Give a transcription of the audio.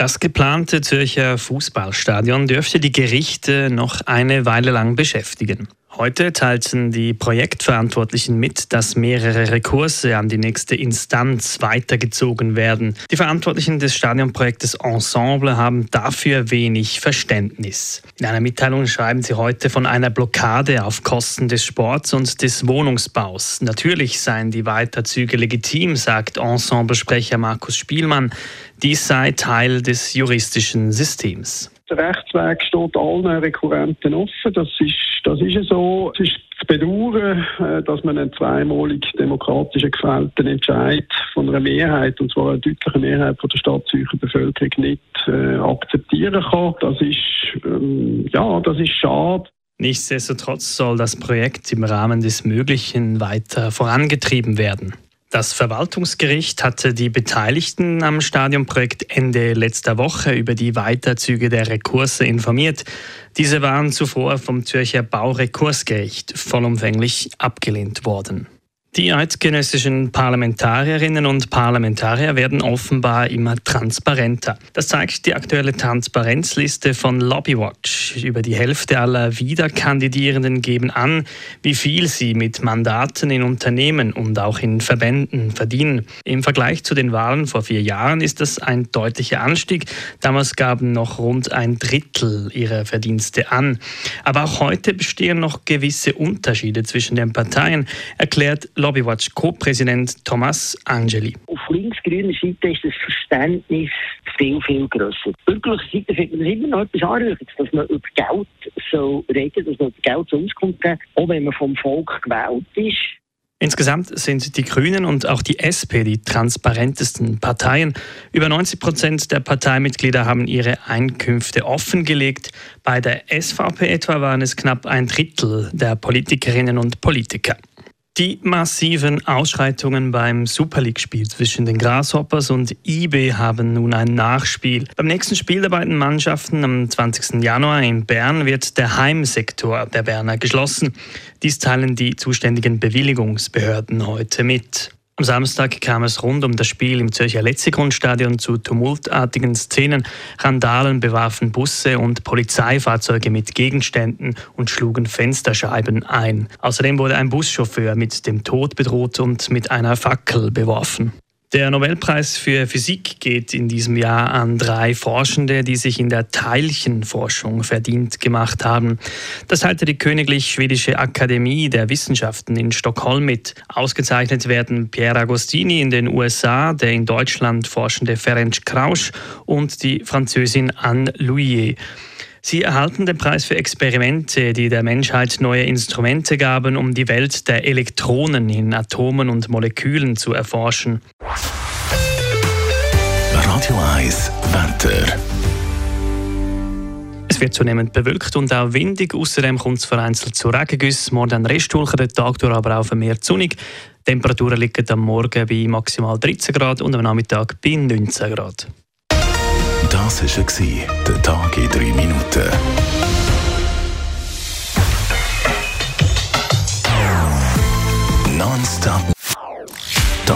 Das geplante Zürcher Fußballstadion dürfte die Gerichte noch eine Weile lang beschäftigen. Heute teilten die Projektverantwortlichen mit, dass mehrere Rekurse an die nächste Instanz weitergezogen werden. Die Verantwortlichen des Stadionprojektes Ensemble haben dafür wenig Verständnis. In einer Mitteilung schreiben sie heute von einer Blockade auf Kosten des Sports und des Wohnungsbaus. Natürlich seien die Weiterzüge legitim, sagt Ensemblesprecher Markus Spielmann. Dies sei Teil des juristischen Systems. Der Rechtsweg steht allen Rekurrenten offen. Das ist, das ist so. Es ist zu bedauern, äh, dass man einen zweimalig demokratisch gefällten Entscheid von einer Mehrheit, und zwar einer deutlichen Mehrheit von der Stadt Zürcher Bevölkerung, nicht äh, akzeptieren kann. Das ist, ähm, ja, das ist schade. Nichtsdestotrotz soll das Projekt im Rahmen des Möglichen weiter vorangetrieben werden. Das Verwaltungsgericht hatte die Beteiligten am Stadionprojekt Ende letzter Woche über die Weiterzüge der Rekurse informiert. Diese waren zuvor vom Zürcher Baurekursgericht vollumfänglich abgelehnt worden. Die eidgenössischen Parlamentarierinnen und Parlamentarier werden offenbar immer transparenter. Das zeigt die aktuelle Transparenzliste von Lobbywatch. Über die Hälfte aller Wiederkandidierenden geben an, wie viel sie mit Mandaten in Unternehmen und auch in Verbänden verdienen. Im Vergleich zu den Wahlen vor vier Jahren ist das ein deutlicher Anstieg. Damals gaben noch rund ein Drittel ihrer Verdienste an. Aber auch heute bestehen noch gewisse Unterschiede zwischen den Parteien, erklärt Lobbywatch Co-Präsident Thomas Angeli. Auf links-grüner Seite ist das Verständnis viel, viel grösser. Bürgerlicher Seite findet man immer noch etwas Anrüchiges, dass man über Geld so reden, dass man über Geld so Auskunft geben, auch wenn man vom Volk gewählt ist. Insgesamt sind die Grünen und auch die SP die transparentesten Parteien. Über 90 Prozent der Parteimitglieder haben ihre Einkünfte offengelegt. Bei der SVP etwa waren es knapp ein Drittel der Politikerinnen und Politiker. Die massiven Ausschreitungen beim Super League-Spiel zwischen den Grasshoppers und IB haben nun ein Nachspiel. Beim nächsten Spiel der beiden Mannschaften am 20. Januar in Bern wird der Heimsektor der Berner geschlossen. Dies teilen die zuständigen Bewilligungsbehörden heute mit. Am Samstag kam es rund um das Spiel im Zürcher Letzigrundstadion zu tumultartigen Szenen. Randalen bewarfen Busse und Polizeifahrzeuge mit Gegenständen und schlugen Fensterscheiben ein. Außerdem wurde ein Buschauffeur mit dem Tod bedroht und mit einer Fackel beworfen. Der Nobelpreis für Physik geht in diesem Jahr an drei Forschende, die sich in der Teilchenforschung verdient gemacht haben. Das teilte die Königlich Schwedische Akademie der Wissenschaften in Stockholm mit. Ausgezeichnet werden Pierre Agostini in den USA, der in Deutschland forschende Ferenc Krausch und die Französin Anne Louier. Sie erhalten den Preis für Experimente, die der Menschheit neue Instrumente gaben, um die Welt der Elektronen in Atomen und Molekülen zu erforschen. Radio 1 Wetter. Es wird zunehmend bewölkt und auch windig. Außerdem kommt es vereinzelt zu Regengüssen. Morgen dann Restwolken, den Tag durch aber auch mehr sonnig. Die Temperaturen liegen am Morgen bei maximal 13 Grad und am Nachmittag bei 19 Grad. Das war der Tag in 3